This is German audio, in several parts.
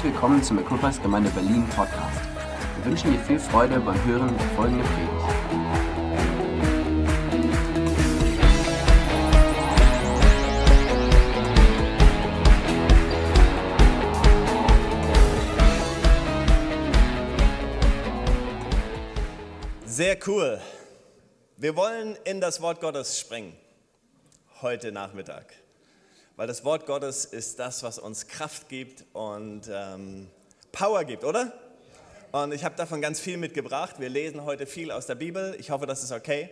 Herzlich willkommen zum Equippers Gemeinde Berlin Podcast. Wir wünschen dir viel Freude beim Hören der folgenden Predigt. Sehr cool. Wir wollen in das Wort Gottes springen. Heute Nachmittag weil das Wort Gottes ist das, was uns Kraft gibt und ähm, Power gibt, oder? Und ich habe davon ganz viel mitgebracht. Wir lesen heute viel aus der Bibel. Ich hoffe, das ist okay,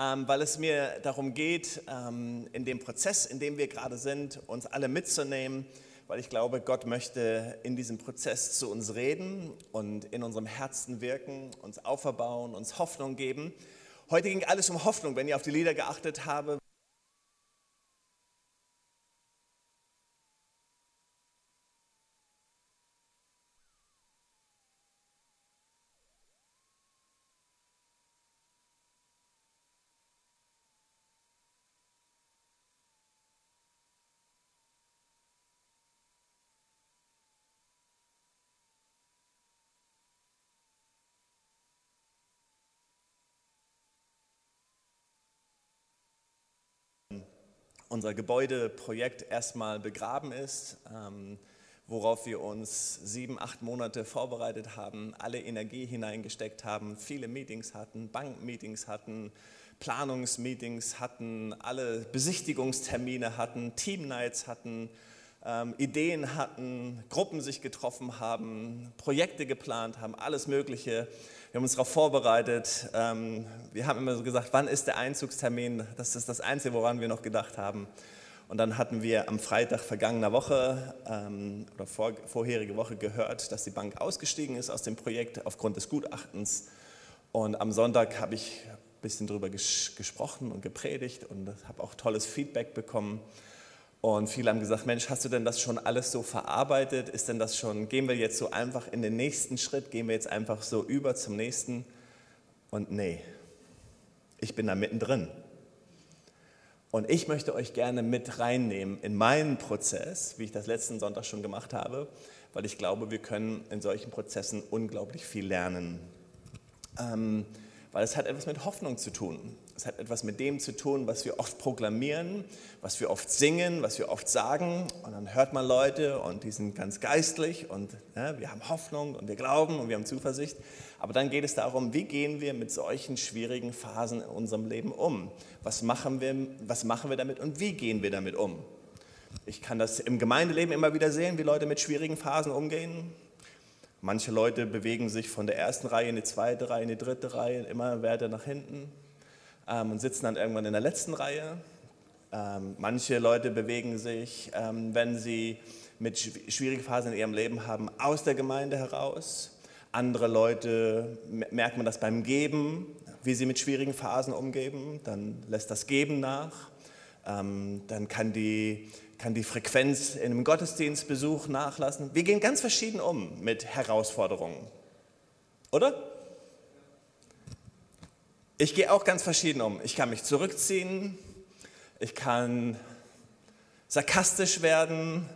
ähm, weil es mir darum geht, ähm, in dem Prozess, in dem wir gerade sind, uns alle mitzunehmen, weil ich glaube, Gott möchte in diesem Prozess zu uns reden und in unserem Herzen wirken, uns auferbauen, uns Hoffnung geben. Heute ging alles um Hoffnung, wenn ihr auf die Lieder geachtet habt. Unser Gebäudeprojekt erstmal begraben ist, ähm, worauf wir uns sieben, acht Monate vorbereitet haben, alle Energie hineingesteckt haben, viele Meetings hatten, Bankmeetings hatten, Planungsmeetings hatten, alle Besichtigungstermine hatten, Teamnights hatten, ähm, Ideen hatten, Gruppen sich getroffen haben, Projekte geplant haben, alles Mögliche. Wir haben uns darauf vorbereitet. Ähm, wir haben immer so gesagt, wann ist der Einzugstermin? Das ist das Einzige, woran wir noch gedacht haben. Und dann hatten wir am Freitag vergangener Woche ähm, oder vor, vorherige Woche gehört, dass die Bank ausgestiegen ist aus dem Projekt aufgrund des Gutachtens. Und am Sonntag habe ich ein bisschen darüber ges gesprochen und gepredigt und habe auch tolles Feedback bekommen. Und viele haben gesagt, Mensch, hast du denn das schon alles so verarbeitet? Ist denn das schon, gehen wir jetzt so einfach in den nächsten Schritt? Gehen wir jetzt einfach so über zum nächsten? Und nee, ich bin da mittendrin. Und ich möchte euch gerne mit reinnehmen in meinen Prozess, wie ich das letzten Sonntag schon gemacht habe, weil ich glaube, wir können in solchen Prozessen unglaublich viel lernen. Ähm, weil es hat etwas mit Hoffnung zu tun. Es hat etwas mit dem zu tun, was wir oft proklamieren, was wir oft singen, was wir oft sagen. Und dann hört man Leute und die sind ganz geistlich und ja, wir haben Hoffnung und wir glauben und wir haben Zuversicht. Aber dann geht es darum, wie gehen wir mit solchen schwierigen Phasen in unserem Leben um? Was machen wir, was machen wir damit und wie gehen wir damit um? Ich kann das im Gemeindeleben immer wieder sehen, wie Leute mit schwierigen Phasen umgehen. Manche Leute bewegen sich von der ersten Reihe in die zweite Reihe, in die dritte Reihe, immer weiter nach hinten und sitzen dann irgendwann in der letzten Reihe. Ähm, manche Leute bewegen sich, ähm, wenn sie mit schwierigen Phasen in ihrem Leben haben, aus der Gemeinde heraus. Andere Leute merkt man das beim Geben, wie sie mit schwierigen Phasen umgeben. Dann lässt das Geben nach. Ähm, dann kann die kann die Frequenz in einem Gottesdienstbesuch nachlassen. Wir gehen ganz verschieden um mit Herausforderungen. Oder? Ich gehe auch ganz verschieden um. Ich kann mich zurückziehen, ich kann sarkastisch werden,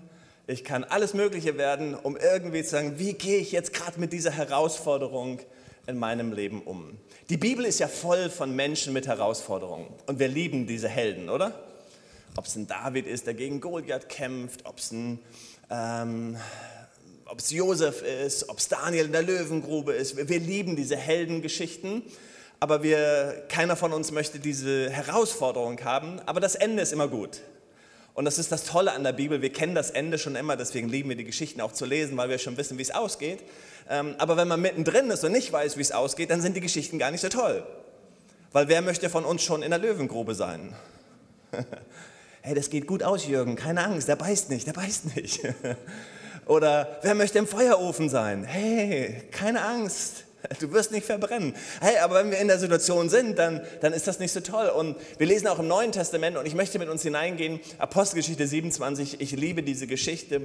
ich kann alles Mögliche werden, um irgendwie zu sagen, wie gehe ich jetzt gerade mit dieser Herausforderung in meinem Leben um. Die Bibel ist ja voll von Menschen mit Herausforderungen und wir lieben diese Helden, oder? ob es ein David ist, der gegen Goliath kämpft, ob es ein ähm, ob es Josef ist, ob es Daniel in der Löwengrube ist. Wir, wir lieben diese Heldengeschichten, aber wir, keiner von uns möchte diese Herausforderung haben. Aber das Ende ist immer gut. Und das ist das Tolle an der Bibel. Wir kennen das Ende schon immer, deswegen lieben wir die Geschichten auch zu lesen, weil wir schon wissen, wie es ausgeht. Ähm, aber wenn man mittendrin ist und nicht weiß, wie es ausgeht, dann sind die Geschichten gar nicht so toll. Weil wer möchte von uns schon in der Löwengrube sein? hey, das geht gut aus, Jürgen, keine Angst, der beißt nicht, der beißt nicht. Oder wer möchte im Feuerofen sein? Hey, keine Angst, du wirst nicht verbrennen. Hey, aber wenn wir in der Situation sind, dann, dann ist das nicht so toll. Und wir lesen auch im Neuen Testament und ich möchte mit uns hineingehen, Apostelgeschichte 27, ich liebe diese Geschichte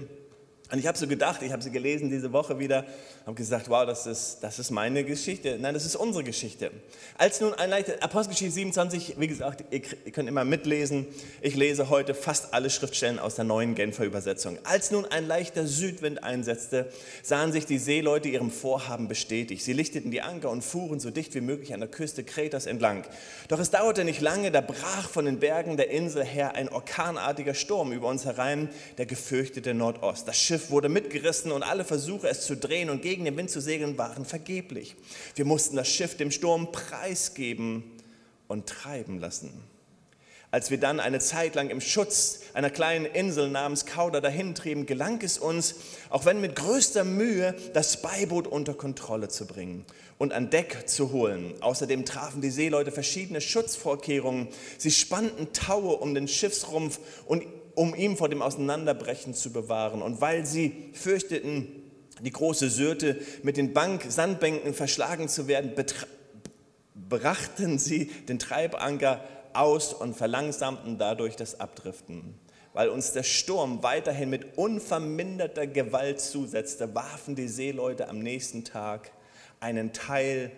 Und ich habe so gedacht, ich habe sie gelesen diese Woche wieder, habe gesagt, wow, das ist, das ist meine Geschichte. Nein, das ist unsere Geschichte. Als nun ein Apostelgeschichte 27, wie gesagt, ihr könnt immer mitlesen, ich lese heute fast alle Schriftstellen aus der neuen Genfer Übersetzung. Als nun ein leichter Südwind einsetzte, sahen sich die Seeleute ihrem Vorhaben bestätigt. Sie lichteten die Anker und fuhren so dicht wie möglich an der Küste Kretas entlang. Doch es dauerte nicht lange, da brach von den Bergen der Insel her ein orkanartiger Sturm über uns herein, der gefürchtete Nordost. Das Schiff Schiff wurde mitgerissen und alle Versuche, es zu drehen und gegen den Wind zu segeln, waren vergeblich. Wir mussten das Schiff dem Sturm preisgeben und treiben lassen. Als wir dann eine Zeit lang im Schutz einer kleinen Insel namens Kauda dahintrieben, gelang es uns, auch wenn mit größter Mühe, das Beiboot unter Kontrolle zu bringen und an Deck zu holen. Außerdem trafen die Seeleute verschiedene Schutzvorkehrungen. Sie spannten Taue um den Schiffsrumpf und um ihn vor dem Auseinanderbrechen zu bewahren. Und weil sie fürchteten, die große Syrte mit den Bank Sandbänken verschlagen zu werden, brachten sie den Treibanker aus und verlangsamten dadurch das Abdriften. Weil uns der Sturm weiterhin mit unverminderter Gewalt zusetzte, warfen die Seeleute am nächsten Tag einen Teil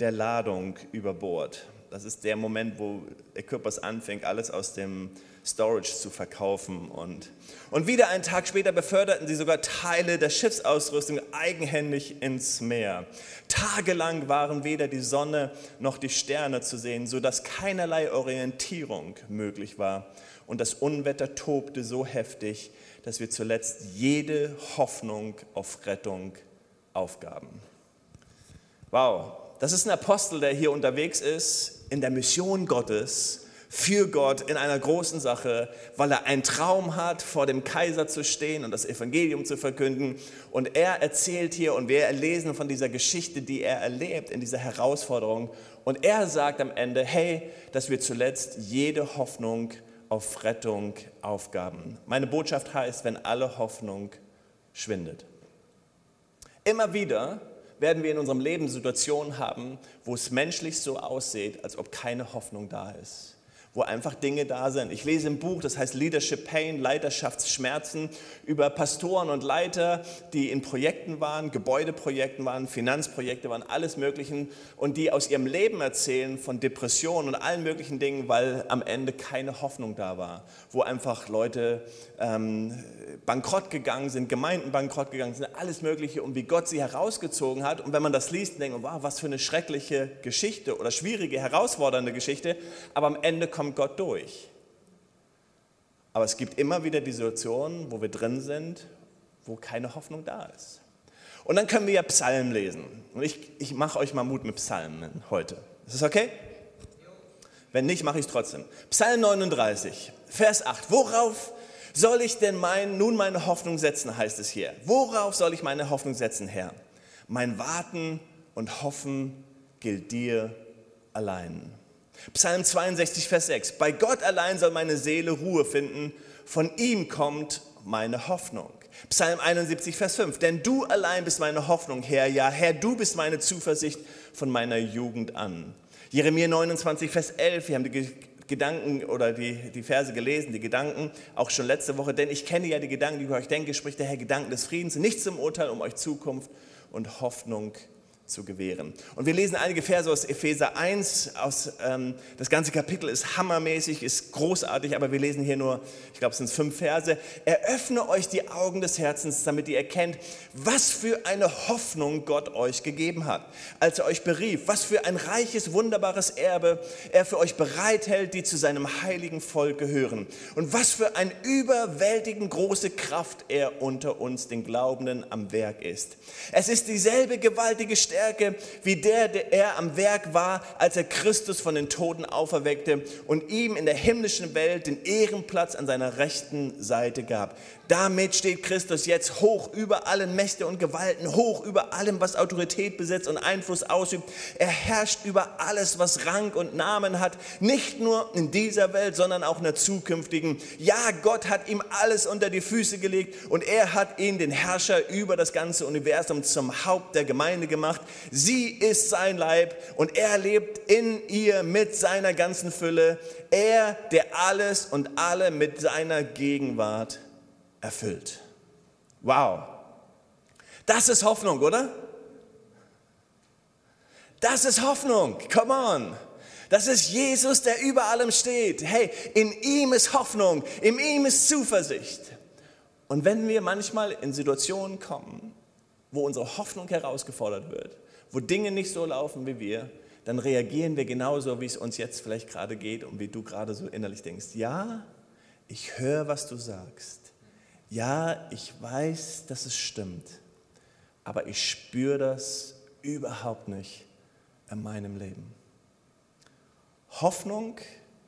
der Ladung über Bord. Das ist der Moment, wo Equippers anfängt, alles aus dem Storage zu verkaufen. Und, und wieder einen Tag später beförderten sie sogar Teile der Schiffsausrüstung eigenhändig ins Meer. Tagelang waren weder die Sonne noch die Sterne zu sehen, sodass keinerlei Orientierung möglich war. Und das Unwetter tobte so heftig, dass wir zuletzt jede Hoffnung auf Rettung aufgaben. Wow, das ist ein Apostel, der hier unterwegs ist in der Mission Gottes für Gott in einer großen Sache, weil er einen Traum hat, vor dem Kaiser zu stehen und das Evangelium zu verkünden. Und er erzählt hier und wir lesen von dieser Geschichte, die er erlebt in dieser Herausforderung. Und er sagt am Ende, hey, dass wir zuletzt jede Hoffnung auf Rettung aufgaben. Meine Botschaft heißt, wenn alle Hoffnung schwindet. Immer wieder werden wir in unserem Leben Situationen haben, wo es menschlich so aussieht, als ob keine Hoffnung da ist wo einfach Dinge da sind. Ich lese im Buch, das heißt Leadership Pain, Leiterschaftsschmerzen, über Pastoren und Leiter, die in Projekten waren, Gebäudeprojekten waren, Finanzprojekte waren, alles Möglichen und die aus ihrem Leben erzählen von Depressionen und allen möglichen Dingen, weil am Ende keine Hoffnung da war, wo einfach Leute ähm, bankrott gegangen sind, Gemeinden bankrott gegangen sind, alles Mögliche und wie Gott sie herausgezogen hat. Und wenn man das liest, denkt man, wow, was für eine schreckliche Geschichte oder schwierige, herausfordernde Geschichte, aber am Ende kommt kommt Gott durch. Aber es gibt immer wieder die Situationen, wo wir drin sind, wo keine Hoffnung da ist. Und dann können wir ja Psalmen lesen. Und ich, ich mache euch mal Mut mit Psalmen heute. Ist das okay? Wenn nicht, mache ich es trotzdem. Psalm 39, Vers 8. Worauf soll ich denn mein, nun meine Hoffnung setzen, heißt es hier. Worauf soll ich meine Hoffnung setzen, Herr? Mein Warten und Hoffen gilt dir allein. Psalm 62, Vers 6. Bei Gott allein soll meine Seele Ruhe finden, von ihm kommt meine Hoffnung. Psalm 71, Vers 5. Denn du allein bist meine Hoffnung, Herr. Ja, Herr, du bist meine Zuversicht von meiner Jugend an. Jeremia 29, Vers 11. Wir haben die Gedanken oder die, die Verse gelesen, die Gedanken, auch schon letzte Woche. Denn ich kenne ja die Gedanken, die ich euch denke, spricht der Herr Gedanken des Friedens, nichts zum Urteil, um euch Zukunft und Hoffnung zu zu gewähren. Und wir lesen einige Verse aus Epheser 1. Aus, ähm, das ganze Kapitel ist hammermäßig, ist großartig, aber wir lesen hier nur, ich glaube, es sind fünf Verse. Eröffne euch die Augen des Herzens, damit ihr erkennt, was für eine Hoffnung Gott euch gegeben hat, als er euch berief, was für ein reiches, wunderbares Erbe er für euch bereithält, die zu seinem heiligen Volk gehören. Und was für eine überwältigend große Kraft er unter uns, den Glaubenden, am Werk ist. Es ist dieselbe gewaltige Stärke, Stärke wie der, der er am Werk war, als er Christus von den Toten auferweckte und ihm in der himmlischen Welt den Ehrenplatz an seiner rechten Seite gab. Damit steht Christus jetzt hoch über allen Mächte und Gewalten, hoch über allem, was Autorität besitzt und Einfluss ausübt. Er herrscht über alles, was Rang und Namen hat, nicht nur in dieser Welt, sondern auch in der zukünftigen. Ja, Gott hat ihm alles unter die Füße gelegt und er hat ihn, den Herrscher über das ganze Universum, zum Haupt der Gemeinde gemacht. Sie ist sein Leib und er lebt in ihr mit seiner ganzen Fülle. Er, der alles und alle mit seiner Gegenwart erfüllt. Wow. Das ist Hoffnung, oder? Das ist Hoffnung. Come on. Das ist Jesus, der über allem steht. Hey, in ihm ist Hoffnung, in ihm ist Zuversicht. Und wenn wir manchmal in Situationen kommen, wo unsere Hoffnung herausgefordert wird, wo Dinge nicht so laufen wie wir, dann reagieren wir genauso, wie es uns jetzt vielleicht gerade geht und wie du gerade so innerlich denkst. Ja, ich höre, was du sagst. Ja, ich weiß, dass es stimmt. Aber ich spüre das überhaupt nicht in meinem Leben. Hoffnung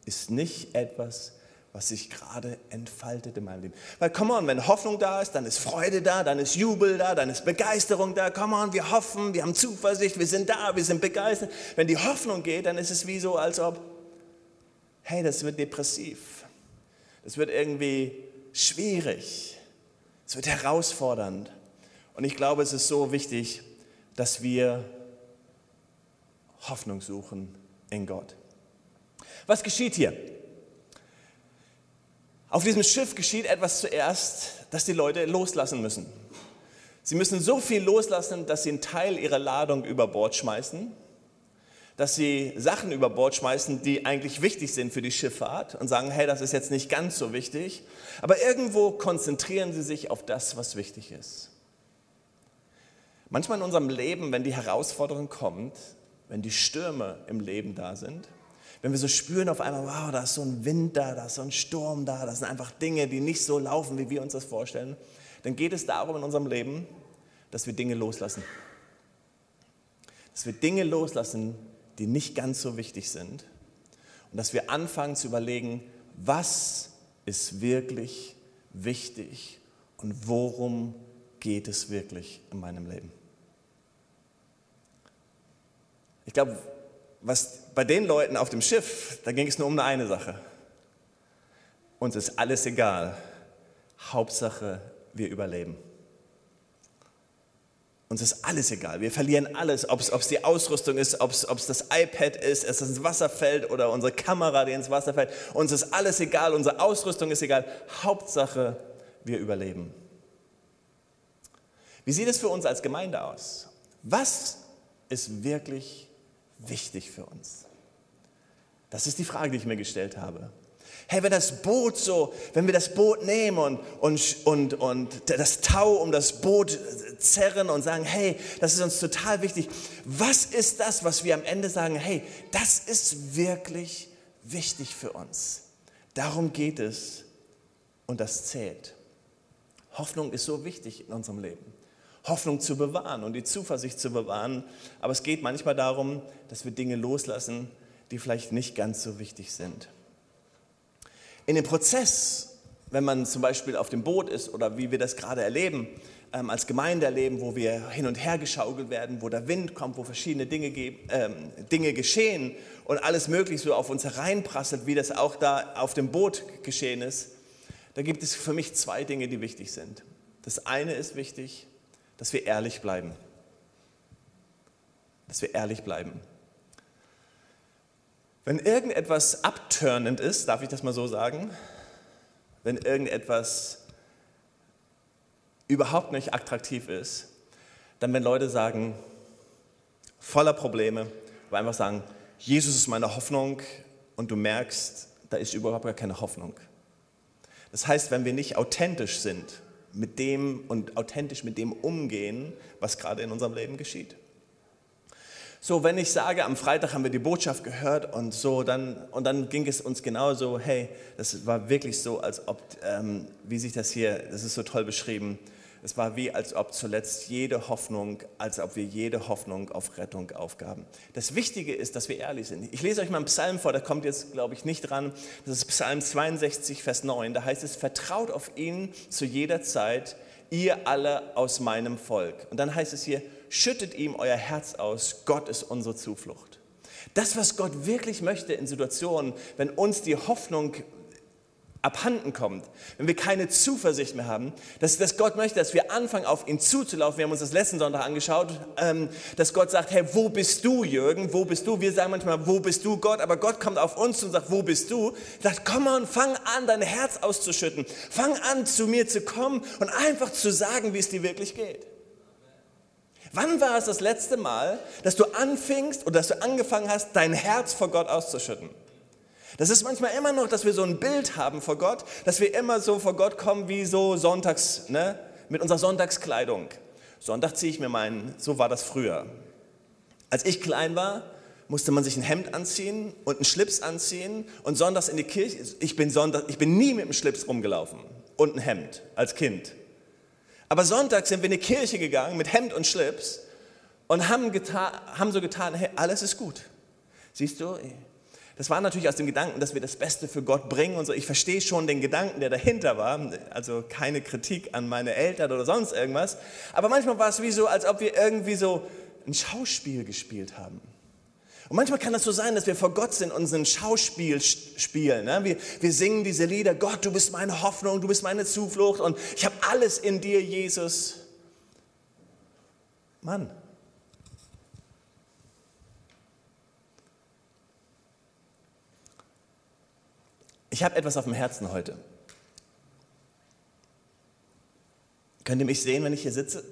ist nicht etwas, was sich gerade entfaltet in meinem Leben. Weil, come on, wenn Hoffnung da ist, dann ist Freude da, dann ist Jubel da, dann ist Begeisterung da. Come on, wir hoffen, wir haben Zuversicht, wir sind da, wir sind begeistert. Wenn die Hoffnung geht, dann ist es wie so, als ob, hey, das wird depressiv. Das wird irgendwie schwierig. Es wird herausfordernd. Und ich glaube, es ist so wichtig, dass wir Hoffnung suchen in Gott. Was geschieht hier? Auf diesem Schiff geschieht etwas zuerst, dass die Leute loslassen müssen. Sie müssen so viel loslassen, dass sie einen Teil ihrer Ladung über Bord schmeißen, dass sie Sachen über Bord schmeißen, die eigentlich wichtig sind für die Schifffahrt und sagen, hey, das ist jetzt nicht ganz so wichtig, aber irgendwo konzentrieren sie sich auf das, was wichtig ist. Manchmal in unserem Leben, wenn die Herausforderung kommt, wenn die Stürme im Leben da sind, wenn wir so spüren auf einmal, wow, da ist so ein Wind da, da ist so ein Sturm da, das sind einfach Dinge, die nicht so laufen, wie wir uns das vorstellen, dann geht es darum in unserem Leben, dass wir Dinge loslassen. Dass wir Dinge loslassen, die nicht ganz so wichtig sind. Und dass wir anfangen zu überlegen, was ist wirklich wichtig und worum geht es wirklich in meinem Leben. Ich glaube, was bei den Leuten auf dem Schiff, da ging es nur um eine Sache. Uns ist alles egal. Hauptsache, wir überleben. Uns ist alles egal. Wir verlieren alles, ob es die Ausrüstung ist, ob es das iPad ist, es ins Wasser fällt oder unsere Kamera, die ins Wasser fällt. Uns ist alles egal, unsere Ausrüstung ist egal. Hauptsache, wir überleben. Wie sieht es für uns als Gemeinde aus? Was ist wirklich wichtig für uns? Das ist die Frage, die ich mir gestellt habe. Hey, wenn das Boot so, wenn wir das Boot nehmen und, und, und, und das Tau um das Boot zerren und sagen, hey, das ist uns total wichtig. Was ist das, was wir am Ende sagen, hey, das ist wirklich wichtig für uns. Darum geht es und das zählt. Hoffnung ist so wichtig in unserem Leben. Hoffnung zu bewahren und die Zuversicht zu bewahren. Aber es geht manchmal darum, dass wir Dinge loslassen, die vielleicht nicht ganz so wichtig sind. In dem Prozess, wenn man zum Beispiel auf dem Boot ist oder wie wir das gerade erleben, ähm, als Gemeinde erleben, wo wir hin und her geschaukelt werden, wo der Wind kommt, wo verschiedene Dinge, ähm, Dinge geschehen und alles Mögliche so auf uns hereinprasselt, wie das auch da auf dem Boot geschehen ist, da gibt es für mich zwei Dinge, die wichtig sind. Das eine ist wichtig, dass wir ehrlich bleiben. Dass wir ehrlich bleiben. Wenn irgendetwas abturnend ist, darf ich das mal so sagen, wenn irgendetwas überhaupt nicht attraktiv ist, dann wenn Leute sagen, voller Probleme, aber einfach sagen, Jesus ist meine Hoffnung und du merkst, da ist überhaupt gar keine Hoffnung. Das heißt, wenn wir nicht authentisch sind, mit dem und authentisch mit dem umgehen, was gerade in unserem Leben geschieht. So, wenn ich sage, am Freitag haben wir die Botschaft gehört und so, dann, und dann ging es uns genauso, hey, das war wirklich so, als ob, ähm, wie sich das hier, das ist so toll beschrieben, es war wie, als ob zuletzt jede Hoffnung, als ob wir jede Hoffnung auf Rettung aufgaben. Das Wichtige ist, dass wir ehrlich sind. Ich lese euch mal einen Psalm vor, der kommt jetzt, glaube ich, nicht dran. Das ist Psalm 62, Vers 9. Da heißt es, vertraut auf ihn zu jeder Zeit, ihr alle aus meinem Volk. Und dann heißt es hier, schüttet ihm euer Herz aus, Gott ist unsere Zuflucht. Das, was Gott wirklich möchte in Situationen, wenn uns die Hoffnung abhanden kommt, wenn wir keine Zuversicht mehr haben, dass, dass Gott möchte, dass wir anfangen, auf ihn zuzulaufen. Wir haben uns das letzten Sonntag angeschaut, ähm, dass Gott sagt, hey, wo bist du, Jürgen? Wo bist du? Wir sagen manchmal, wo bist du, Gott? Aber Gott kommt auf uns und sagt, wo bist du? Sagt, komm on, fang an, dein Herz auszuschütten. Fang an, zu mir zu kommen und einfach zu sagen, wie es dir wirklich geht. Wann war es das letzte Mal, dass du anfingst oder dass du angefangen hast, dein Herz vor Gott auszuschütten? Das ist manchmal immer noch, dass wir so ein Bild haben vor Gott, dass wir immer so vor Gott kommen wie so sonntags, ne, mit unserer Sonntagskleidung. Sonntag ziehe ich mir meinen, so war das früher. Als ich klein war, musste man sich ein Hemd anziehen und einen Schlips anziehen und sonntags in die Kirche. Ich bin, Sonntag, ich bin nie mit einem Schlips rumgelaufen und ein Hemd als Kind. Aber Sonntag sind wir in die Kirche gegangen mit Hemd und Schlips und haben, getan, haben so getan, hey, alles ist gut. Siehst du, das war natürlich aus dem Gedanken, dass wir das Beste für Gott bringen und so. Ich verstehe schon den Gedanken, der dahinter war. Also keine Kritik an meine Eltern oder sonst irgendwas. Aber manchmal war es wie so, als ob wir irgendwie so ein Schauspiel gespielt haben. Und manchmal kann das so sein, dass wir vor Gott sind und ein Schauspiel spielen. Ne? Wir, wir singen diese Lieder, Gott, du bist meine Hoffnung, du bist meine Zuflucht und ich habe alles in dir, Jesus. Mann, Ich habe etwas auf dem Herzen heute. Könnt ihr mich sehen, wenn ich hier sitze?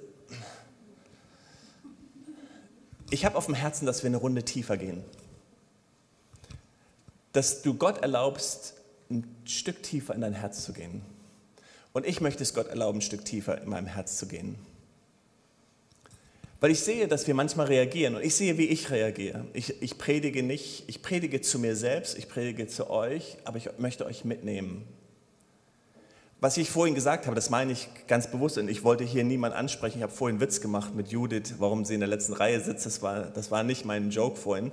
Ich habe auf dem Herzen, dass wir eine Runde tiefer gehen. Dass du Gott erlaubst, ein Stück tiefer in dein Herz zu gehen. Und ich möchte es Gott erlauben, ein Stück tiefer in meinem Herz zu gehen. Weil ich sehe, dass wir manchmal reagieren und ich sehe, wie ich reagiere. Ich, ich predige nicht, ich predige zu mir selbst, ich predige zu euch, aber ich möchte euch mitnehmen. Was ich vorhin gesagt habe, das meine ich ganz bewusst und ich wollte hier niemand ansprechen. Ich habe vorhin einen Witz gemacht mit Judith, warum sie in der letzten Reihe sitzt. Das war, das war nicht mein Joke vorhin.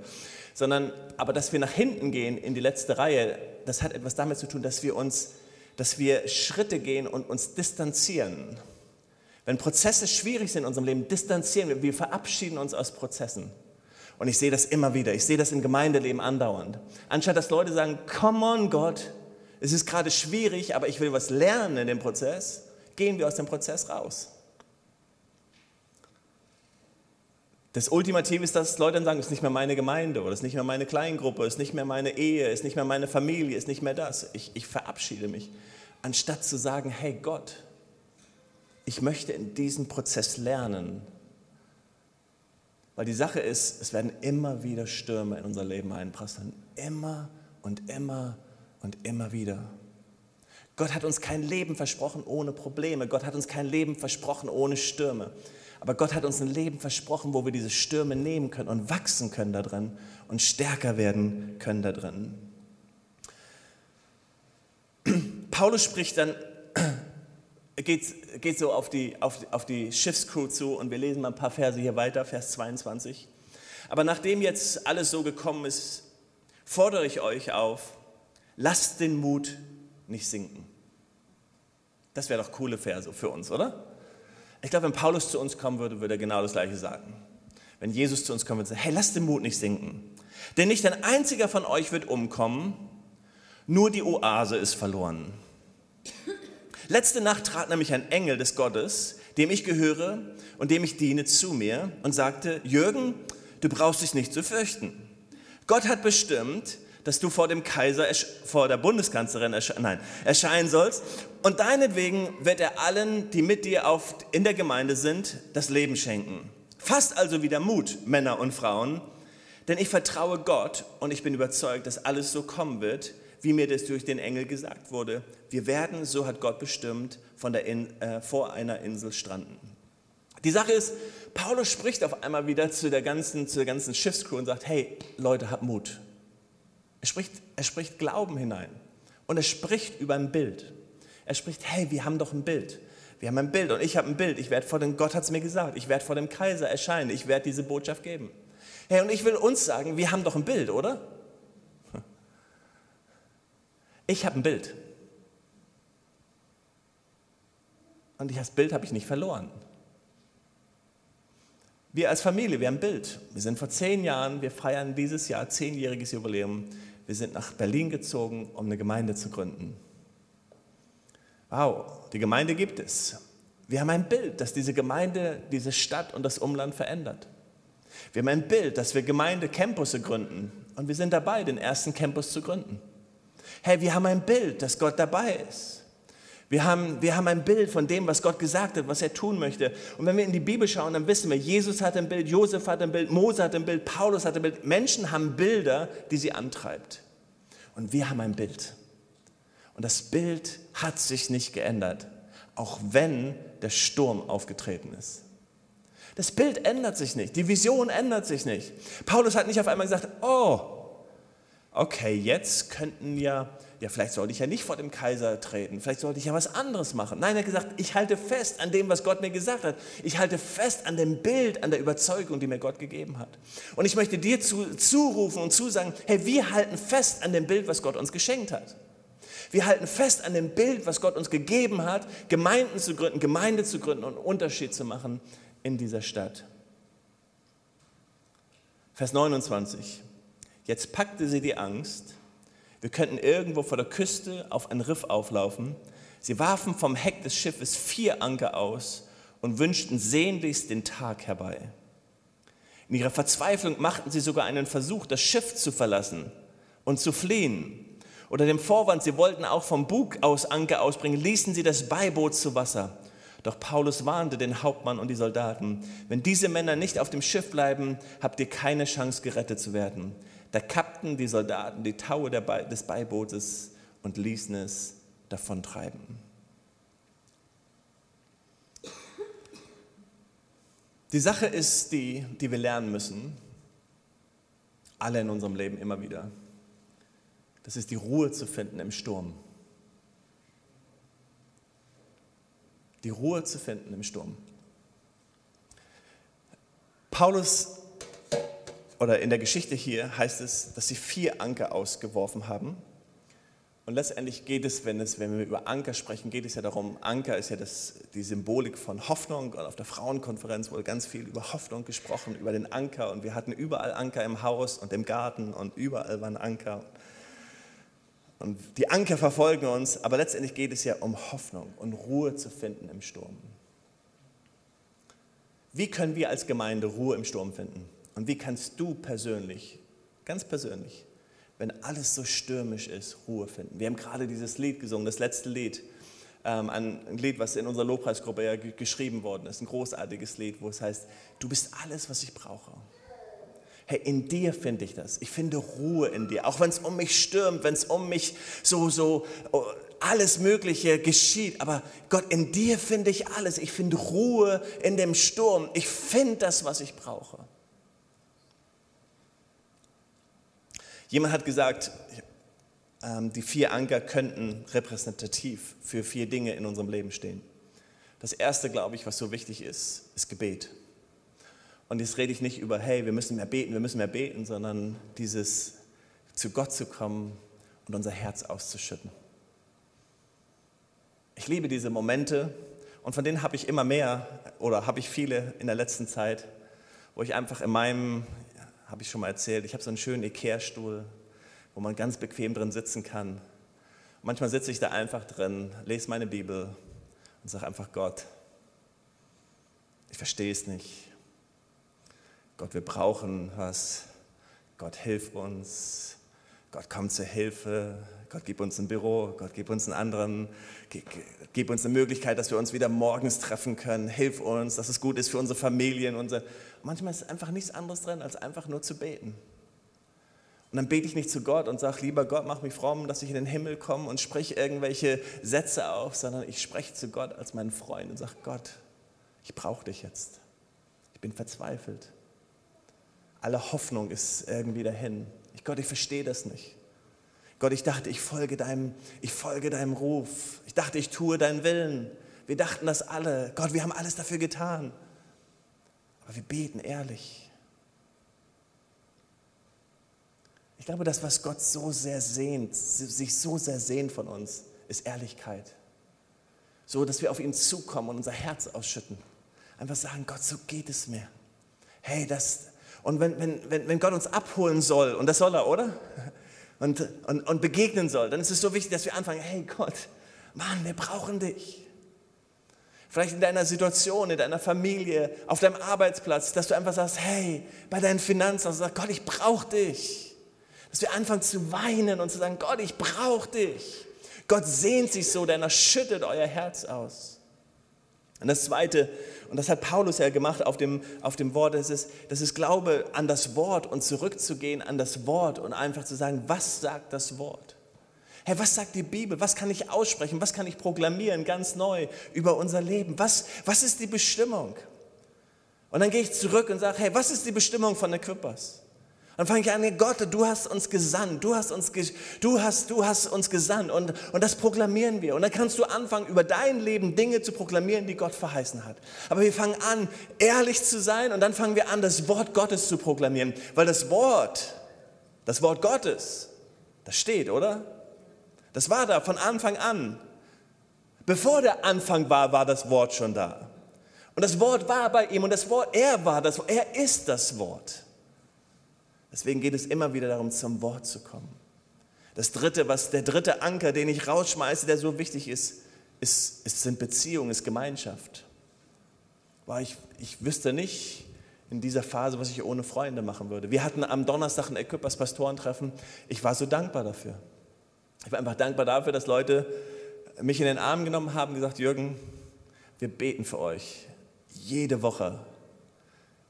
Sondern, aber dass wir nach hinten gehen in die letzte Reihe, das hat etwas damit zu tun, dass wir uns, dass wir Schritte gehen und uns distanzieren. Wenn Prozesse schwierig sind in unserem Leben, distanzieren wir, wir verabschieden uns aus Prozessen. Und ich sehe das immer wieder, ich sehe das im Gemeindeleben andauernd. Anstatt dass Leute sagen, come on Gott, es ist gerade schwierig, aber ich will was lernen in dem Prozess, gehen wir aus dem Prozess raus. Das Ultimative ist, dass Leute dann sagen, es ist nicht mehr meine Gemeinde oder es ist nicht mehr meine Kleingruppe, es ist nicht mehr meine Ehe, es ist nicht mehr meine Familie, es ist nicht mehr das. Ich, ich verabschiede mich. Anstatt zu sagen, hey Gott, ich möchte in diesem Prozess lernen. Weil die Sache ist, es werden immer wieder Stürme in unser Leben einprasseln. Immer und immer und immer wieder. Gott hat uns kein Leben versprochen ohne Probleme. Gott hat uns kein Leben versprochen ohne Stürme. Aber Gott hat uns ein Leben versprochen, wo wir diese Stürme nehmen können und wachsen können da drin und stärker werden können da drin. Paulus spricht dann geht, geht so auf die, auf, auf die Schiffscrew zu und wir lesen mal ein paar Verse hier weiter, Vers 22. Aber nachdem jetzt alles so gekommen ist, fordere ich euch auf, lasst den Mut nicht sinken. Das wäre doch coole Verse für uns, oder? Ich glaube, wenn Paulus zu uns kommen würde, würde er genau das Gleiche sagen. Wenn Jesus zu uns kommen würde, sagen, hey, lasst den Mut nicht sinken. Denn nicht ein einziger von euch wird umkommen, nur die Oase ist verloren. Letzte Nacht trat nämlich ein Engel des Gottes, dem ich gehöre und dem ich diene, zu mir und sagte, Jürgen, du brauchst dich nicht zu fürchten. Gott hat bestimmt, dass du vor dem Kaiser, vor der Bundeskanzlerin ersche nein, erscheinen sollst. Und deinetwegen wird er allen, die mit dir auf, in der Gemeinde sind, das Leben schenken. Fasst also wieder Mut, Männer und Frauen, denn ich vertraue Gott und ich bin überzeugt, dass alles so kommen wird, wie mir das durch den Engel gesagt wurde. Wir werden, so hat Gott bestimmt, von der In, äh, vor einer Insel stranden. Die Sache ist, Paulus spricht auf einmal wieder zu der ganzen, zu der ganzen Schiffscrew und sagt, hey Leute, habt Mut. Er spricht, er spricht Glauben hinein und er spricht über ein Bild. Er spricht, hey, wir haben doch ein Bild. Wir haben ein Bild und ich habe ein Bild. Ich werde vor dem, Gott hat es mir gesagt, ich werde vor dem Kaiser erscheinen. Ich werde diese Botschaft geben. Hey, und ich will uns sagen, wir haben doch ein Bild, oder? Ich habe ein Bild. Und das Bild habe ich nicht verloren. Wir als Familie, wir haben ein Bild. Wir sind vor zehn Jahren, wir feiern dieses Jahr zehnjähriges Jubiläum. Wir sind nach Berlin gezogen, um eine Gemeinde zu gründen. Wow, die Gemeinde gibt es. Wir haben ein Bild, das diese Gemeinde, diese Stadt und das Umland verändert. Wir haben ein Bild, dass wir Gemeinde-Campusse gründen und wir sind dabei, den ersten Campus zu gründen. Hey, wir haben ein Bild, dass Gott dabei ist. Wir haben, wir haben ein Bild von dem, was Gott gesagt hat, was er tun möchte. Und wenn wir in die Bibel schauen, dann wissen wir, Jesus hat ein Bild, Josef hat ein Bild, Mose hat ein Bild, Paulus hat ein Bild. Menschen haben Bilder, die sie antreibt. Und wir haben ein Bild. Und das Bild hat sich nicht geändert, auch wenn der Sturm aufgetreten ist. Das Bild ändert sich nicht, die Vision ändert sich nicht. Paulus hat nicht auf einmal gesagt, oh, okay, jetzt könnten ja ja, vielleicht sollte ich ja nicht vor dem Kaiser treten, vielleicht sollte ich ja was anderes machen. Nein, er hat gesagt, ich halte fest an dem, was Gott mir gesagt hat. Ich halte fest an dem Bild, an der Überzeugung, die mir Gott gegeben hat. Und ich möchte dir zu, zurufen und zusagen, hey, wir halten fest an dem Bild, was Gott uns geschenkt hat. Wir halten fest an dem Bild, was Gott uns gegeben hat, Gemeinden zu gründen, Gemeinde zu gründen und Unterschied zu machen in dieser Stadt. Vers 29. Jetzt packte sie die Angst wir könnten irgendwo vor der Küste auf ein Riff auflaufen. Sie warfen vom Heck des Schiffes vier Anker aus und wünschten sehnlichst den Tag herbei. In ihrer Verzweiflung machten sie sogar einen Versuch, das Schiff zu verlassen und zu fliehen. Unter dem Vorwand, sie wollten auch vom Bug aus Anker ausbringen, ließen sie das Beiboot zu Wasser. Doch Paulus warnte den Hauptmann und die Soldaten, wenn diese Männer nicht auf dem Schiff bleiben, habt ihr keine Chance gerettet zu werden. Da kappten die Soldaten die Taue des Beibootes und ließen es davontreiben. Die Sache ist die, die wir lernen müssen, alle in unserem Leben immer wieder. Das ist die Ruhe zu finden im Sturm. Die Ruhe zu finden im Sturm. Paulus oder in der Geschichte hier heißt es, dass sie vier Anker ausgeworfen haben. Und letztendlich geht es, wenn, es, wenn wir über Anker sprechen, geht es ja darum, Anker ist ja das, die Symbolik von Hoffnung. Und auf der Frauenkonferenz wurde ganz viel über Hoffnung gesprochen, über den Anker. Und wir hatten überall Anker im Haus und im Garten und überall waren Anker. Und die Anker verfolgen uns, aber letztendlich geht es ja um Hoffnung und Ruhe zu finden im Sturm. Wie können wir als Gemeinde Ruhe im Sturm finden? Und wie kannst du persönlich, ganz persönlich, wenn alles so stürmisch ist, Ruhe finden? Wir haben gerade dieses Lied gesungen, das letzte Lied, ähm, ein Lied, was in unserer Lobpreisgruppe ja geschrieben worden ist, ein großartiges Lied, wo es heißt, du bist alles, was ich brauche. Hey, in dir finde ich das. Ich finde Ruhe in dir. Auch wenn es um mich stürmt, wenn es um mich so, so oh, alles Mögliche geschieht. Aber Gott, in dir finde ich alles. Ich finde Ruhe in dem Sturm. Ich finde das, was ich brauche. Jemand hat gesagt, ähm, die vier Anker könnten repräsentativ für vier Dinge in unserem Leben stehen. Das erste, glaube ich, was so wichtig ist, ist Gebet. Und jetzt rede ich nicht über, hey, wir müssen mehr beten, wir müssen mehr beten, sondern dieses zu Gott zu kommen und unser Herz auszuschütten. Ich liebe diese Momente und von denen habe ich immer mehr oder habe ich viele in der letzten Zeit, wo ich einfach in meinem habe ich schon mal erzählt, ich habe so einen schönen Ikea-Stuhl, wo man ganz bequem drin sitzen kann. Manchmal sitze ich da einfach drin, lese meine Bibel und sage einfach Gott, ich verstehe es nicht. Gott, wir brauchen was. Gott, hilf uns. Gott, komm zur Hilfe. Gott, gib uns ein Büro. Gott, gib uns einen anderen. Gib uns eine Möglichkeit, dass wir uns wieder morgens treffen können. Hilf uns, dass es gut ist für unsere Familien. Unsere Manchmal ist einfach nichts anderes drin, als einfach nur zu beten. Und dann bete ich nicht zu Gott und sage, lieber Gott, mach mich fromm, dass ich in den Himmel komme und sprich irgendwelche Sätze auf, sondern ich spreche zu Gott als meinen Freund und sage, Gott, ich brauche dich jetzt. Ich bin verzweifelt. Alle Hoffnung ist irgendwie dahin. Gott, ich verstehe das nicht. Gott, ich dachte, ich folge, deinem, ich folge deinem Ruf. Ich dachte, ich tue deinen Willen. Wir dachten das alle. Gott, wir haben alles dafür getan. Aber wir beten ehrlich. Ich glaube, das, was Gott so sehr sehnt, sich so sehr sehnt von uns, ist Ehrlichkeit. So, dass wir auf ihn zukommen und unser Herz ausschütten. Einfach sagen, Gott, so geht es mir. Hey, das, und wenn, wenn, wenn, Gott uns abholen soll, und das soll er, oder? Und, und, und begegnen soll, dann ist es so wichtig, dass wir anfangen, hey Gott, Mann, wir brauchen dich. Vielleicht in deiner Situation, in deiner Familie, auf deinem Arbeitsplatz, dass du einfach sagst, hey, bei deinen Finanzen, dass du sagst, Gott, ich brauche dich. Dass wir anfangen zu weinen und zu sagen, Gott, ich brauche dich. Gott sehnt sich so, denn er schüttet euer Herz aus. Und das Zweite, und das hat Paulus ja gemacht auf dem, auf dem Wort, das ist, das ist Glaube an das Wort und zurückzugehen an das Wort und einfach zu sagen, was sagt das Wort? Hey, was sagt die Bibel? Was kann ich aussprechen? Was kann ich proklamieren ganz neu über unser Leben? Was, was ist die Bestimmung? Und dann gehe ich zurück und sage, hey, was ist die Bestimmung von Equippers? Dann fange ich an, Gott, du hast uns gesandt, du hast uns, du hast, du hast uns gesandt und, und das proklamieren wir. Und dann kannst du anfangen, über dein Leben Dinge zu proklamieren, die Gott verheißen hat. Aber wir fangen an, ehrlich zu sein und dann fangen wir an, das Wort Gottes zu proklamieren. Weil das Wort, das Wort Gottes, das steht, oder? Das war da von Anfang an. Bevor der Anfang war, war das Wort schon da. Und das Wort war bei ihm und das Wort, er war das, er ist das Wort. Deswegen geht es immer wieder darum, zum Wort zu kommen. Das dritte, was der dritte Anker, den ich rausschmeiße, der so wichtig ist, ist, ist sind Beziehungen, ist Gemeinschaft. Weil ich, ich wüsste nicht in dieser Phase, was ich ohne Freunde machen würde. Wir hatten am Donnerstag ein Equippers Pastorentreffen. Ich war so dankbar dafür. Ich war einfach dankbar dafür, dass Leute mich in den Arm genommen haben und gesagt, Jürgen, wir beten für euch. Jede Woche.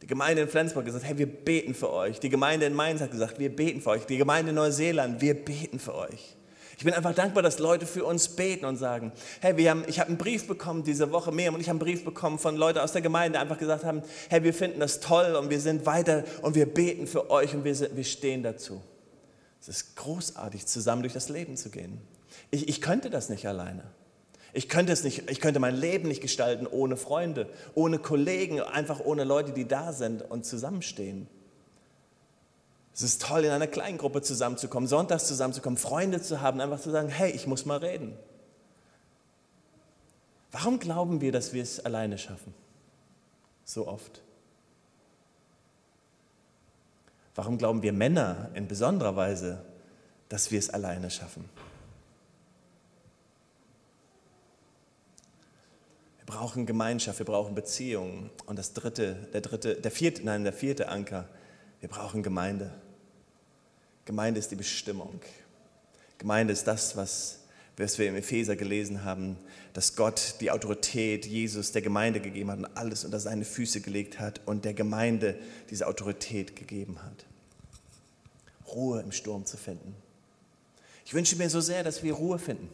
Die Gemeinde in Flensburg hat gesagt, hey, wir beten für euch. Die Gemeinde in Mainz hat gesagt, wir beten für euch. Die Gemeinde in Neuseeland, wir beten für euch. Ich bin einfach dankbar, dass Leute für uns beten und sagen, hey, wir haben, ich habe einen Brief bekommen diese Woche, Miriam und ich haben einen Brief bekommen von Leuten aus der Gemeinde, die einfach gesagt haben, hey, wir finden das toll und wir sind weiter und wir beten für euch und wir, sind, wir stehen dazu. Es ist großartig, zusammen durch das Leben zu gehen. Ich, ich könnte das nicht alleine. Ich könnte, es nicht, ich könnte mein Leben nicht gestalten ohne Freunde, ohne Kollegen, einfach ohne Leute, die da sind und zusammenstehen. Es ist toll, in einer kleinen Gruppe zusammenzukommen, sonntags zusammenzukommen, Freunde zu haben, einfach zu sagen, hey, ich muss mal reden. Warum glauben wir, dass wir es alleine schaffen? So oft. Warum glauben wir Männer in besonderer Weise, dass wir es alleine schaffen? Brauchen Gemeinschaft, wir brauchen Beziehungen. Und das dritte, der dritte, der vierte, nein, der vierte Anker, wir brauchen Gemeinde. Gemeinde ist die Bestimmung. Gemeinde ist das, was, was wir im Epheser gelesen haben, dass Gott die Autorität Jesus der Gemeinde gegeben hat und alles unter seine Füße gelegt hat und der Gemeinde diese Autorität gegeben hat. Ruhe im Sturm zu finden. Ich wünsche mir so sehr, dass wir Ruhe finden.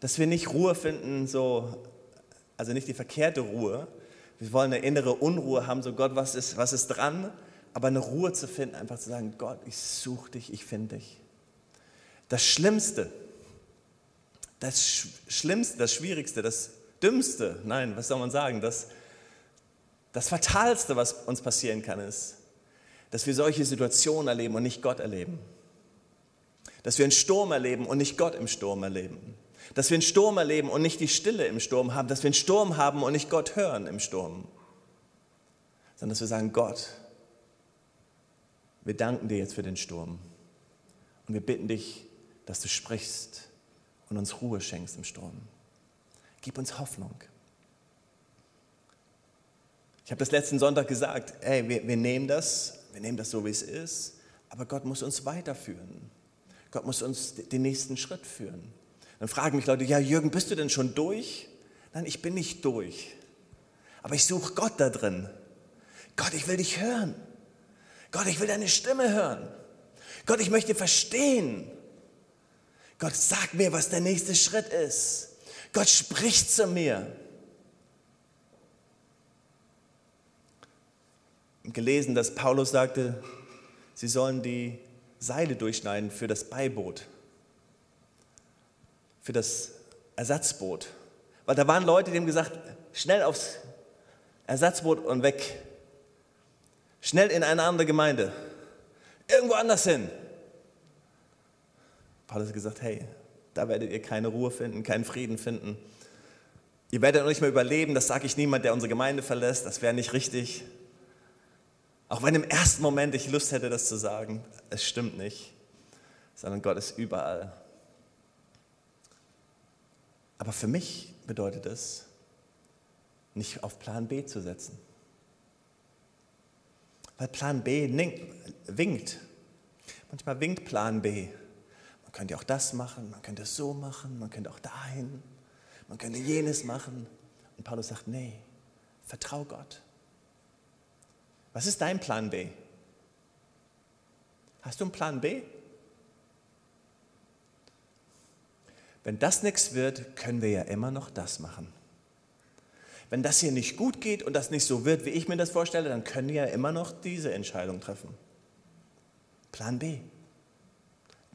Dass wir nicht Ruhe finden, so, also nicht die verkehrte Ruhe. Wir wollen eine innere Unruhe haben, so Gott, was ist, was ist dran? Aber eine Ruhe zu finden, einfach zu sagen, Gott, ich suche dich, ich finde dich. Das Schlimmste, das Schlimmste, das Schwierigste, das Dümmste, nein, was soll man sagen, das, das Fatalste, was uns passieren kann, ist, dass wir solche Situationen erleben und nicht Gott erleben. Dass wir einen Sturm erleben und nicht Gott im Sturm erleben. Dass wir einen Sturm erleben und nicht die Stille im Sturm haben. Dass wir einen Sturm haben und nicht Gott hören im Sturm. Sondern dass wir sagen, Gott, wir danken dir jetzt für den Sturm. Und wir bitten dich, dass du sprichst und uns Ruhe schenkst im Sturm. Gib uns Hoffnung. Ich habe das letzten Sonntag gesagt, ey, wir, wir nehmen das wir nehmen das so, wie es ist, aber Gott muss uns weiterführen. Gott muss uns den nächsten Schritt führen. Dann fragen mich Leute, ja Jürgen, bist du denn schon durch? Nein, ich bin nicht durch. Aber ich suche Gott da drin. Gott, ich will dich hören. Gott, ich will deine Stimme hören. Gott, ich möchte verstehen. Gott, sag mir, was der nächste Schritt ist. Gott spricht zu mir. gelesen, dass Paulus sagte, sie sollen die Seile durchschneiden für das Beiboot, für das Ersatzboot. Weil da waren Leute, die haben gesagt, schnell aufs Ersatzboot und weg. Schnell in eine andere Gemeinde. Irgendwo anders hin. Paulus hat gesagt, hey, da werdet ihr keine Ruhe finden, keinen Frieden finden. Ihr werdet noch nicht mehr überleben, das sage ich niemand, der unsere Gemeinde verlässt, das wäre nicht richtig. Auch wenn im ersten Moment ich Lust hätte, das zu sagen, es stimmt nicht, sondern Gott ist überall. Aber für mich bedeutet es, nicht auf Plan B zu setzen. Weil Plan B winkt. Manchmal winkt Plan B. Man könnte auch das machen, man könnte es so machen, man könnte auch dahin, man könnte jenes machen. Und Paulus sagt, nee, vertrau Gott. Was ist dein Plan B? Hast du einen Plan B? Wenn das nichts wird, können wir ja immer noch das machen. Wenn das hier nicht gut geht und das nicht so wird, wie ich mir das vorstelle, dann können wir ja immer noch diese Entscheidung treffen. Plan B.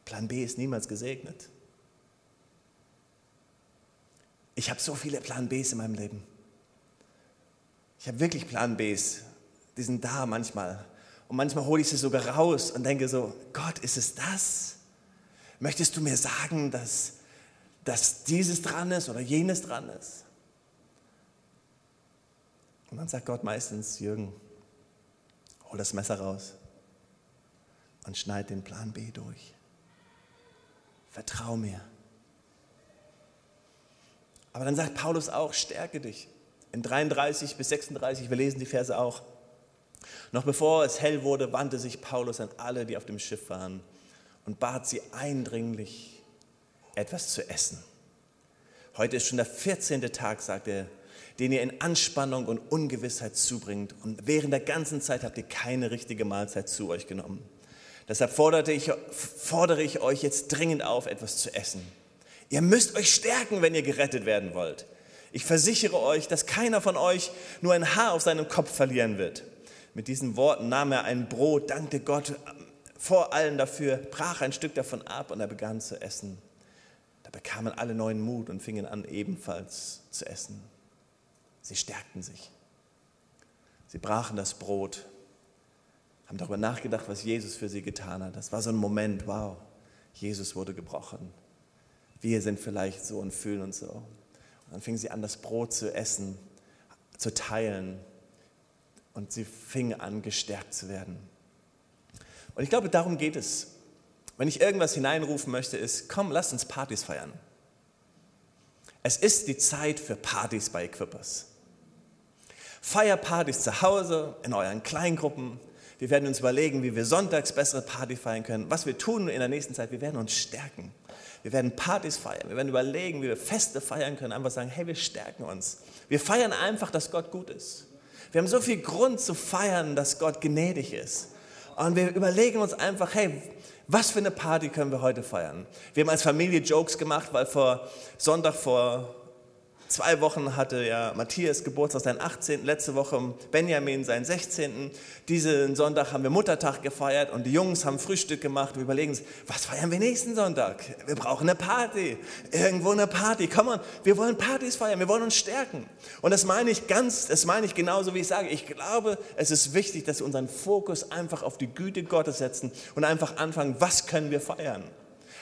Plan B ist niemals gesegnet. Ich habe so viele Plan Bs in meinem Leben. Ich habe wirklich Plan Bs. Die sind da manchmal. Und manchmal hole ich sie sogar raus und denke so, Gott, ist es das? Möchtest du mir sagen, dass, dass dieses dran ist oder jenes dran ist? Und dann sagt Gott meistens, Jürgen, hol das Messer raus und schneid den Plan B durch. Vertrau mir. Aber dann sagt Paulus auch, stärke dich. In 33 bis 36, wir lesen die Verse auch. Noch bevor es hell wurde, wandte sich Paulus an alle, die auf dem Schiff waren, und bat sie eindringlich, etwas zu essen. Heute ist schon der 14. Tag, sagt er, den ihr in Anspannung und Ungewissheit zubringt. Und während der ganzen Zeit habt ihr keine richtige Mahlzeit zu euch genommen. Deshalb fordere ich, fordere ich euch jetzt dringend auf, etwas zu essen. Ihr müsst euch stärken, wenn ihr gerettet werden wollt. Ich versichere euch, dass keiner von euch nur ein Haar auf seinem Kopf verlieren wird. Mit diesen Worten nahm er ein Brot, dankte Gott vor allen dafür, brach ein Stück davon ab und er begann zu essen. Da bekamen alle neuen Mut und fingen an, ebenfalls zu essen. Sie stärkten sich. Sie brachen das Brot, haben darüber nachgedacht, was Jesus für sie getan hat. Das war so ein Moment, wow, Jesus wurde gebrochen. Wir sind vielleicht so und fühlen uns so. Und dann fingen sie an, das Brot zu essen, zu teilen. Und sie fingen an, gestärkt zu werden. Und ich glaube, darum geht es. Wenn ich irgendwas hineinrufen möchte, ist, komm, lass uns Partys feiern. Es ist die Zeit für Partys bei Equippers. Feierpartys zu Hause, in euren Kleingruppen. Wir werden uns überlegen, wie wir sonntags bessere Party feiern können. Was wir tun in der nächsten Zeit, wir werden uns stärken. Wir werden Partys feiern. Wir werden überlegen, wie wir Feste feiern können. Einfach sagen, hey, wir stärken uns. Wir feiern einfach, dass Gott gut ist. Wir haben so viel Grund zu feiern, dass Gott gnädig ist. Und wir überlegen uns einfach, hey, was für eine Party können wir heute feiern? Wir haben als Familie Jokes gemacht, weil vor Sonntag vor Zwei Wochen hatte ja Matthias Geburtstag, seinen 18. Letzte Woche Benjamin seinen 16. Diesen Sonntag haben wir Muttertag gefeiert und die Jungs haben Frühstück gemacht. Wir überlegen uns, was feiern wir nächsten Sonntag? Wir brauchen eine Party. Irgendwo eine Party. Komm on, wir wollen Partys feiern. Wir wollen uns stärken. Und das meine ich ganz, das meine ich genauso, wie ich sage. Ich glaube, es ist wichtig, dass wir unseren Fokus einfach auf die Güte Gottes setzen und einfach anfangen, was können wir feiern?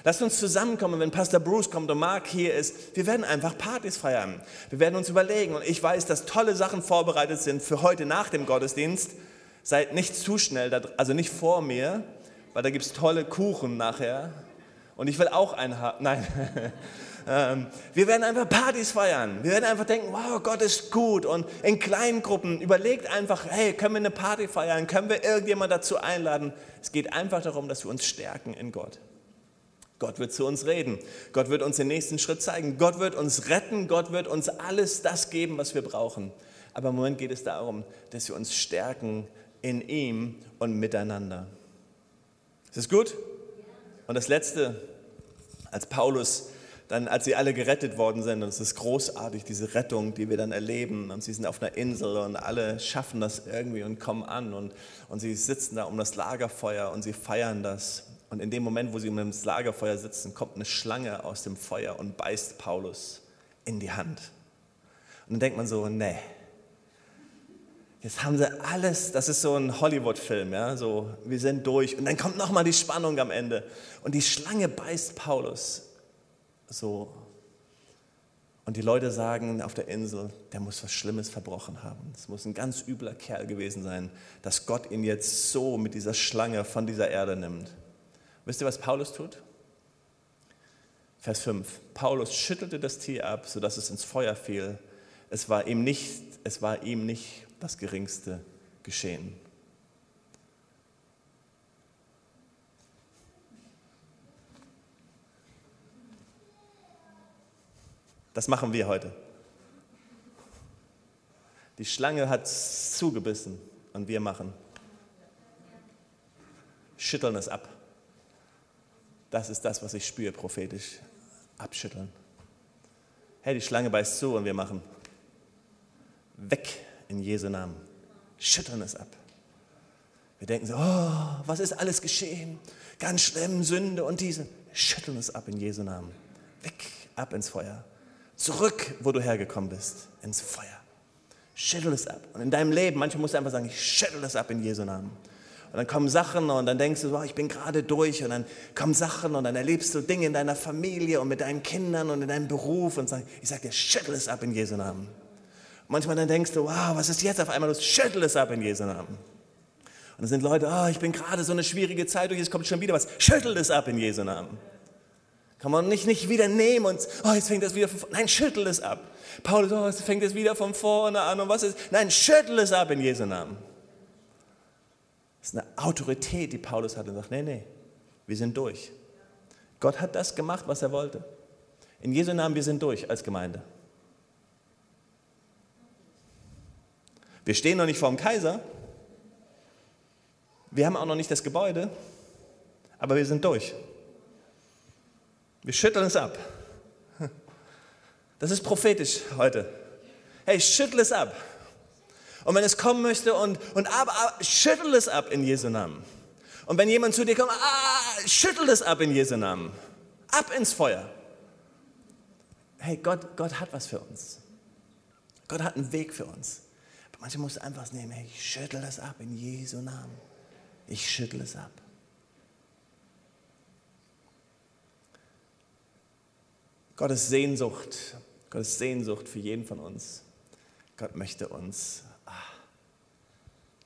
Lasst uns zusammenkommen, wenn Pastor Bruce kommt und Mark hier ist. Wir werden einfach Partys feiern. Wir werden uns überlegen. Und ich weiß, dass tolle Sachen vorbereitet sind für heute nach dem Gottesdienst. Seid nicht zu schnell, also nicht vor mir, weil da gibt es tolle Kuchen nachher. Und ich will auch einen haben. Nein. Ähm, wir werden einfach Partys feiern. Wir werden einfach denken, wow, Gott ist gut. Und in kleinen Gruppen überlegt einfach, hey, können wir eine Party feiern? Können wir irgendjemand dazu einladen? Es geht einfach darum, dass wir uns stärken in Gott. Gott wird zu uns reden. Gott wird uns den nächsten Schritt zeigen. Gott wird uns retten. Gott wird uns alles das geben, was wir brauchen. Aber im Moment geht es darum, dass wir uns stärken in ihm und miteinander. Ist das gut? Und das Letzte, als Paulus dann, als sie alle gerettet worden sind, und es ist großartig, diese Rettung, die wir dann erleben, und sie sind auf einer Insel und alle schaffen das irgendwie und kommen an und, und sie sitzen da um das Lagerfeuer und sie feiern das. Und in dem Moment, wo sie um das Lagerfeuer sitzen, kommt eine Schlange aus dem Feuer und beißt Paulus in die Hand. Und dann denkt man so, nee, jetzt haben sie alles, das ist so ein Hollywood-Film, ja, so, wir sind durch. Und dann kommt nochmal die Spannung am Ende. Und die Schlange beißt Paulus so. Und die Leute sagen auf der Insel, der muss was Schlimmes verbrochen haben. Es muss ein ganz übler Kerl gewesen sein, dass Gott ihn jetzt so mit dieser Schlange von dieser Erde nimmt. Wisst ihr, was Paulus tut? Vers 5. Paulus schüttelte das Tier ab, sodass es ins Feuer fiel. Es war ihm nicht, es war ihm nicht das geringste geschehen. Das machen wir heute. Die Schlange hat zugebissen und wir machen. Schütteln es ab. Das ist das, was ich spüre prophetisch. Abschütteln. Hey, die Schlange beißt zu und wir machen. Weg in Jesu Namen. Schütteln es ab. Wir denken so, oh, was ist alles geschehen? Ganz schlimm, Sünde und diese. Schütteln es ab in Jesu Namen. Weg, ab ins Feuer. Zurück, wo du hergekommen bist, ins Feuer. Schüttel es ab. Und in deinem Leben, manchmal musst du einfach sagen, ich schüttel es ab in Jesu Namen. Und dann kommen Sachen und dann denkst du, oh, ich bin gerade durch. Und dann kommen Sachen und dann erlebst du Dinge in deiner Familie und mit deinen Kindern und in deinem Beruf. Und sag, ich sage dir, schüttel es ab in Jesu Namen. Manchmal dann denkst du, wow, was ist jetzt auf einmal los? Schüttel es ab in Jesu Namen. Und dann sind Leute, oh, ich bin gerade so eine schwierige Zeit durch, es kommt schon wieder was. Schüttel es ab in Jesu Namen. Kann man nicht, nicht wieder nehmen und, oh, jetzt fängt das wieder von vorne. Nein, schüttel es ab. Paulus, oh, jetzt fängt es wieder von vorne an und was ist? Nein, schüttel es ab in Jesu Namen. Das ist eine Autorität, die Paulus hat und sagt, nee, nee, wir sind durch. Gott hat das gemacht, was er wollte. In Jesu Namen, wir sind durch als Gemeinde. Wir stehen noch nicht vor dem Kaiser. Wir haben auch noch nicht das Gebäude, aber wir sind durch. Wir schütteln es ab. Das ist prophetisch heute. Hey, schüttel es ab. Und wenn es kommen möchte und, und aber, aber schüttel es ab in Jesu Namen. Und wenn jemand zu dir kommt, ah, schüttel es ab in Jesu Namen. Ab ins Feuer. Hey, Gott, Gott hat was für uns. Gott hat einen Weg für uns. Aber manchmal musst einfach nehmen, hey, ich schüttel es ab in Jesu Namen. Ich schüttel es ab. Gottes Sehnsucht, Gottes Sehnsucht für jeden von uns. Gott möchte uns,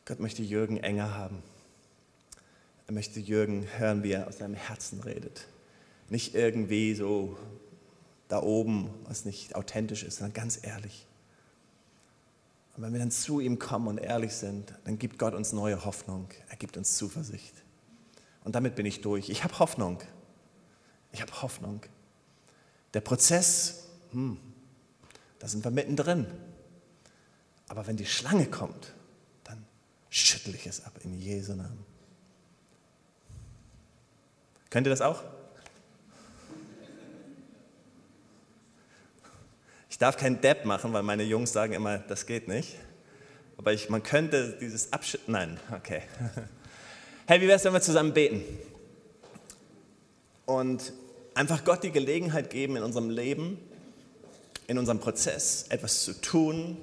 Gott möchte Jürgen enger haben. Er möchte Jürgen hören, wie er aus seinem Herzen redet. Nicht irgendwie so da oben, was nicht authentisch ist, sondern ganz ehrlich. Und wenn wir dann zu ihm kommen und ehrlich sind, dann gibt Gott uns neue Hoffnung. Er gibt uns Zuversicht. Und damit bin ich durch. Ich habe Hoffnung. Ich habe Hoffnung. Der Prozess, hm, da sind wir mittendrin. Aber wenn die Schlange kommt, schüttel ich es ab in Jesu Namen. Könnt ihr das auch? Ich darf keinen Depp machen, weil meine Jungs sagen immer, das geht nicht. Aber ich, man könnte dieses Abschütteln. Nein, okay. Hey, wie wäre es, wenn wir zusammen beten? Und einfach Gott die Gelegenheit geben, in unserem Leben, in unserem Prozess etwas zu tun,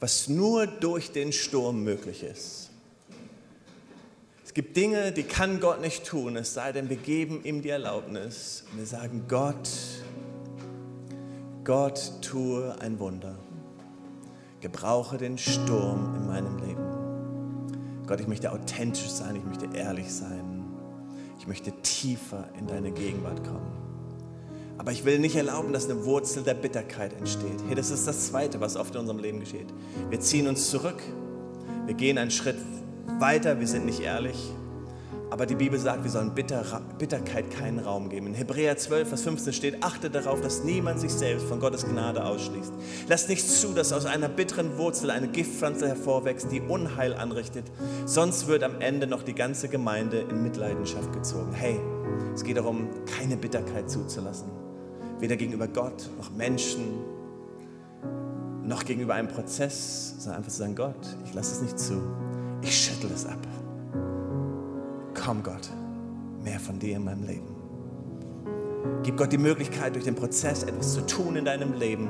was nur durch den Sturm möglich ist. Es gibt Dinge, die kann Gott nicht tun, es sei denn, wir geben ihm die Erlaubnis. Wir sagen, Gott, Gott, tue ein Wunder. Gebrauche den Sturm in meinem Leben. Gott, ich möchte authentisch sein, ich möchte ehrlich sein. Ich möchte tiefer in deine Gegenwart kommen. Aber ich will nicht erlauben, dass eine Wurzel der Bitterkeit entsteht. Hey, das ist das Zweite, was oft in unserem Leben geschieht. Wir ziehen uns zurück. Wir gehen einen Schritt weiter. Wir sind nicht ehrlich. Aber die Bibel sagt, wir sollen Bitter, Bitterkeit keinen Raum geben. In Hebräer 12, Vers 15 steht, achte darauf, dass niemand sich selbst von Gottes Gnade ausschließt. Lass nicht zu, dass aus einer bitteren Wurzel eine Giftpflanze hervorwächst, die Unheil anrichtet. Sonst wird am Ende noch die ganze Gemeinde in Mitleidenschaft gezogen. Hey, es geht darum, keine Bitterkeit zuzulassen weder gegenüber Gott noch Menschen noch gegenüber einem Prozess, sondern einfach zu sagen, Gott, ich lasse es nicht zu. Ich schüttle es ab. Komm Gott, mehr von dir in meinem Leben. Gib Gott die Möglichkeit, durch den Prozess etwas zu tun in deinem Leben,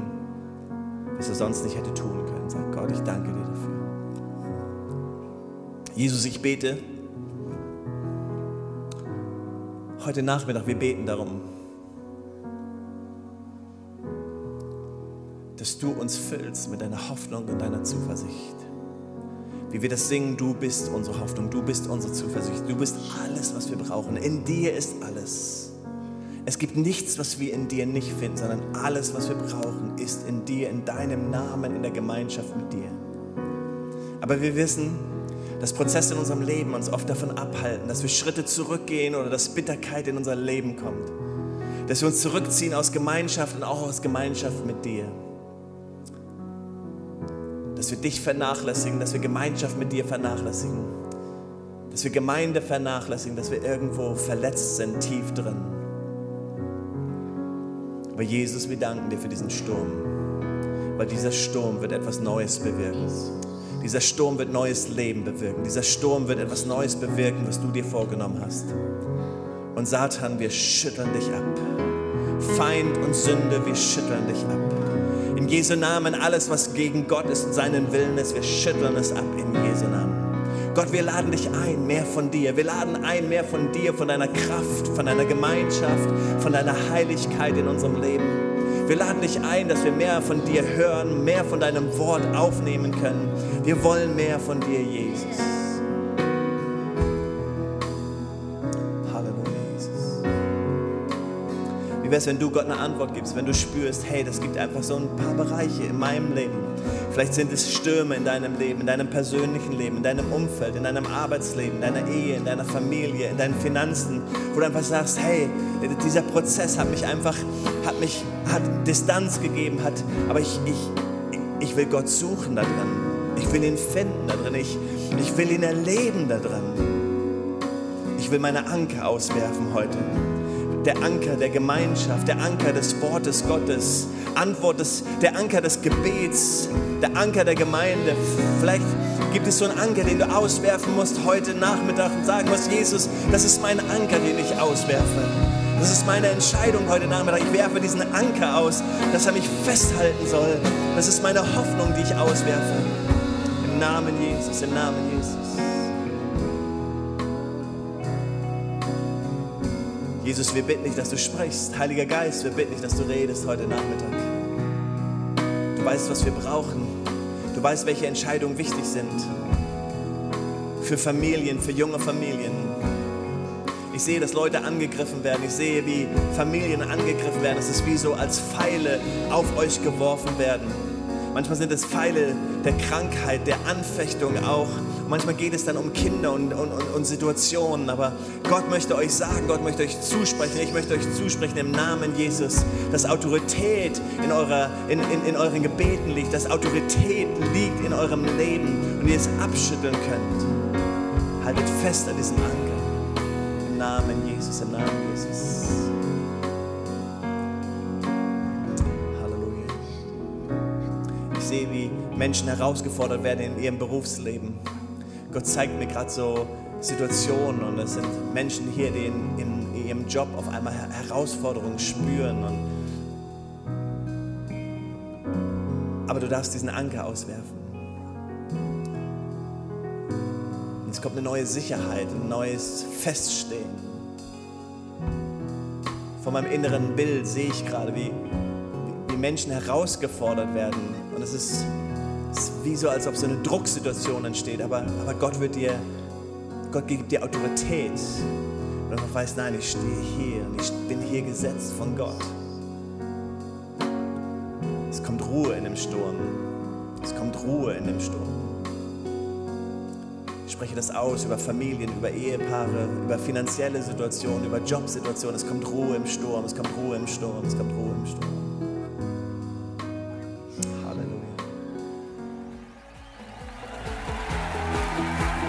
was er sonst nicht hätte tun können. Sag Gott, ich danke dir dafür. Jesus, ich bete heute Nachmittag, wir beten darum, dass du uns füllst mit deiner Hoffnung und deiner Zuversicht. Wie wir das singen, du bist unsere Hoffnung, du bist unsere Zuversicht, du bist alles, was wir brauchen. In dir ist alles. Es gibt nichts, was wir in dir nicht finden, sondern alles, was wir brauchen, ist in dir, in deinem Namen, in der Gemeinschaft mit dir. Aber wir wissen, dass Prozesse in unserem Leben uns oft davon abhalten, dass wir Schritte zurückgehen oder dass Bitterkeit in unser Leben kommt. Dass wir uns zurückziehen aus Gemeinschaft und auch aus Gemeinschaft mit dir. Dass wir dich vernachlässigen, dass wir Gemeinschaft mit dir vernachlässigen. Dass wir Gemeinde vernachlässigen, dass wir irgendwo verletzt sind, tief drin. Aber Jesus, wir danken dir für diesen Sturm, weil dieser Sturm wird etwas Neues bewirken. Dieser Sturm wird neues Leben bewirken. Dieser Sturm wird etwas Neues bewirken, was du dir vorgenommen hast. Und Satan, wir schütteln dich ab. Feind und Sünde, wir schütteln dich ab. In Jesu Namen alles, was gegen Gott ist und seinen Willen ist, wir schütteln es ab in Jesu Namen. Gott, wir laden dich ein, mehr von dir. Wir laden ein, mehr von dir, von deiner Kraft, von deiner Gemeinschaft, von deiner Heiligkeit in unserem Leben. Wir laden dich ein, dass wir mehr von dir hören, mehr von deinem Wort aufnehmen können. Wir wollen mehr von dir, Jesus. Wie wäre es, wenn du Gott eine Antwort gibst, wenn du spürst, hey, das gibt einfach so ein paar Bereiche in meinem Leben. Vielleicht sind es Stürme in deinem Leben, in deinem persönlichen Leben, in deinem Umfeld, in deinem Arbeitsleben, in deiner Ehe, in deiner Familie, in deinen Finanzen, wo du einfach sagst, hey, dieser Prozess hat mich einfach, hat mich, hat Distanz gegeben, hat, aber ich, ich, ich will Gott suchen da drin. Ich will ihn finden da drin. Ich, ich will ihn erleben da drin. Ich will meine Anker auswerfen heute. Der Anker der Gemeinschaft, der Anker des Wortes Gottes, Antwort des, der Anker des Gebets, der Anker der Gemeinde. Vielleicht gibt es so einen Anker, den du auswerfen musst heute Nachmittag und sagen musst, Jesus, das ist mein Anker, den ich auswerfe. Das ist meine Entscheidung heute Nachmittag. Ich werfe diesen Anker aus, dass er mich festhalten soll. Das ist meine Hoffnung, die ich auswerfe. Im Namen Jesus, im Namen Jesus. Jesus, wir bitten dich, dass du sprichst. Heiliger Geist, wir bitten dich, dass du redest heute Nachmittag. Du weißt, was wir brauchen. Du weißt, welche Entscheidungen wichtig sind. Für Familien, für junge Familien. Ich sehe, dass Leute angegriffen werden. Ich sehe, wie Familien angegriffen werden. Es ist wie so, als Pfeile auf euch geworfen werden. Manchmal sind es Pfeile der Krankheit, der Anfechtung auch. Manchmal geht es dann um Kinder und, und, und, und Situationen. Aber Gott möchte euch sagen, Gott möchte euch zusprechen. Ich möchte euch zusprechen im Namen Jesus, dass Autorität in, eurer, in, in, in euren Gebeten liegt, dass Autorität liegt in eurem Leben und ihr es abschütteln könnt. Haltet fest an diesem Anker. Im Namen Jesus, im Namen Jesus. Halleluja. Ich sehe, wie Menschen herausgefordert werden in ihrem Berufsleben. Gott zeigt mir gerade so Situationen und es sind Menschen hier, die in, in ihrem Job auf einmal Herausforderungen spüren. Und Aber du darfst diesen Anker auswerfen. Und es kommt eine neue Sicherheit, ein neues Feststehen. Von meinem inneren Bild sehe ich gerade, wie, wie Menschen herausgefordert werden. Und es ist, es ist wie so, als ob so eine Drucksituation entsteht. Aber, aber Gott wird dir, Gott gibt dir Autorität. Und man weiß, nein, ich stehe hier und ich bin hier gesetzt von Gott. Es kommt Ruhe in dem Sturm. Es kommt Ruhe in dem Sturm. Ich spreche das aus über Familien, über Ehepaare, über finanzielle Situationen, über Jobsituationen. Es kommt Ruhe im Sturm, es kommt Ruhe im Sturm, es kommt Ruhe im Sturm.